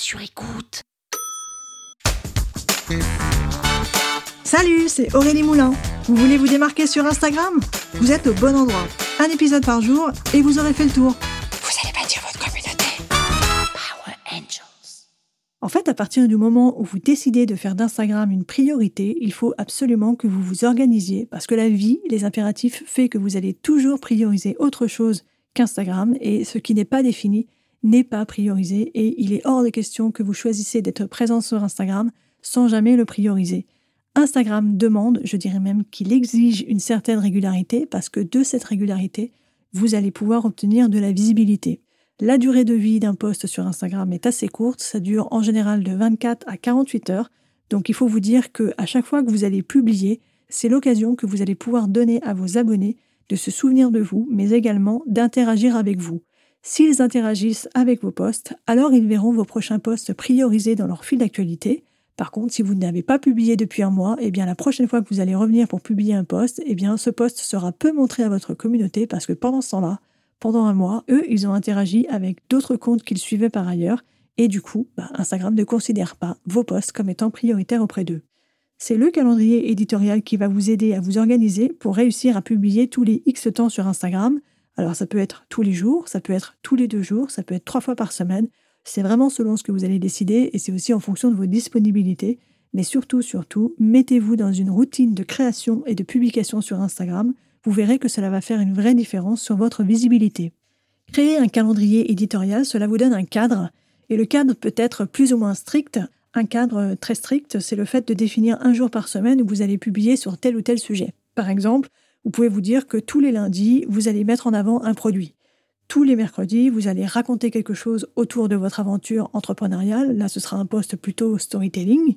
sur écoute. Salut, c'est Aurélie Moulin. Vous voulez vous démarquer sur Instagram? Vous êtes au bon endroit. Un épisode par jour et vous aurez fait le tour. Vous allez bâtir votre communauté. Power Angels. En fait, à partir du moment où vous décidez de faire d'Instagram une priorité, il faut absolument que vous vous organisiez parce que la vie, les impératifs, fait que vous allez toujours prioriser autre chose qu'Instagram et ce qui n'est pas défini n'est pas priorisé et il est hors de question que vous choisissez d'être présent sur Instagram sans jamais le prioriser. Instagram demande, je dirais même qu'il exige une certaine régularité parce que de cette régularité, vous allez pouvoir obtenir de la visibilité. La durée de vie d'un post sur Instagram est assez courte, ça dure en général de 24 à 48 heures, donc il faut vous dire que à chaque fois que vous allez publier, c'est l'occasion que vous allez pouvoir donner à vos abonnés de se souvenir de vous, mais également d'interagir avec vous. S'ils interagissent avec vos posts, alors ils verront vos prochains posts priorisés dans leur fil d'actualité. Par contre, si vous n'avez pas publié depuis un mois, eh bien la prochaine fois que vous allez revenir pour publier un post, eh ce post sera peu montré à votre communauté parce que pendant ce temps-là, pendant un mois, eux, ils ont interagi avec d'autres comptes qu'ils suivaient par ailleurs et du coup, bah, Instagram ne considère pas vos posts comme étant prioritaires auprès d'eux. C'est le calendrier éditorial qui va vous aider à vous organiser pour réussir à publier tous les X temps sur Instagram alors ça peut être tous les jours, ça peut être tous les deux jours, ça peut être trois fois par semaine. C'est vraiment selon ce que vous allez décider et c'est aussi en fonction de vos disponibilités. Mais surtout, surtout, mettez-vous dans une routine de création et de publication sur Instagram. Vous verrez que cela va faire une vraie différence sur votre visibilité. Créer un calendrier éditorial, cela vous donne un cadre. Et le cadre peut être plus ou moins strict. Un cadre très strict, c'est le fait de définir un jour par semaine où vous allez publier sur tel ou tel sujet. Par exemple, vous pouvez vous dire que tous les lundis, vous allez mettre en avant un produit. Tous les mercredis, vous allez raconter quelque chose autour de votre aventure entrepreneuriale. Là, ce sera un poste plutôt storytelling.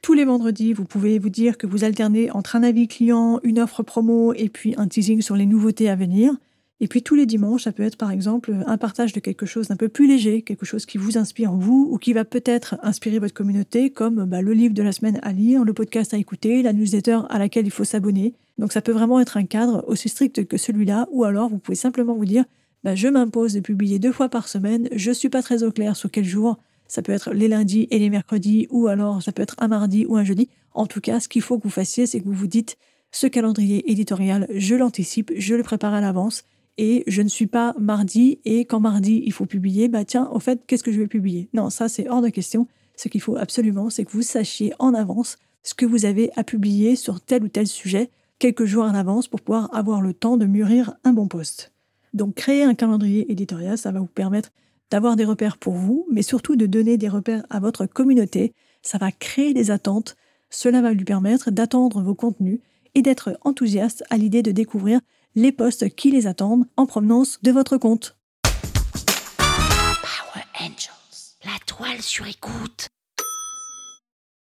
Tous les vendredis, vous pouvez vous dire que vous alternez entre un avis client, une offre promo et puis un teasing sur les nouveautés à venir. Et puis tous les dimanches, ça peut être par exemple un partage de quelque chose d'un peu plus léger, quelque chose qui vous inspire vous ou qui va peut-être inspirer votre communauté, comme bah, le livre de la semaine à lire, le podcast à écouter, la newsletter à laquelle il faut s'abonner. Donc ça peut vraiment être un cadre aussi strict que celui-là, ou alors vous pouvez simplement vous dire bah, je m'impose de publier deux fois par semaine, je ne suis pas très au clair sur quel jour, ça peut être les lundis et les mercredis, ou alors ça peut être un mardi ou un jeudi. En tout cas, ce qu'il faut que vous fassiez, c'est que vous vous dites ce calendrier éditorial, je l'anticipe, je le prépare à l'avance, et je ne suis pas mardi, et quand mardi il faut publier, bah tiens, au fait, qu'est-ce que je vais publier? Non, ça c'est hors de question. Ce qu'il faut absolument, c'est que vous sachiez en avance ce que vous avez à publier sur tel ou tel sujet quelques jours en avance pour pouvoir avoir le temps de mûrir un bon poste. Donc créer un calendrier éditorial, ça va vous permettre d'avoir des repères pour vous, mais surtout de donner des repères à votre communauté. Ça va créer des attentes. Cela va lui permettre d'attendre vos contenus et d'être enthousiaste à l'idée de découvrir les posts qui les attendent en provenance de votre compte. Power Angels, la toile sur écoute.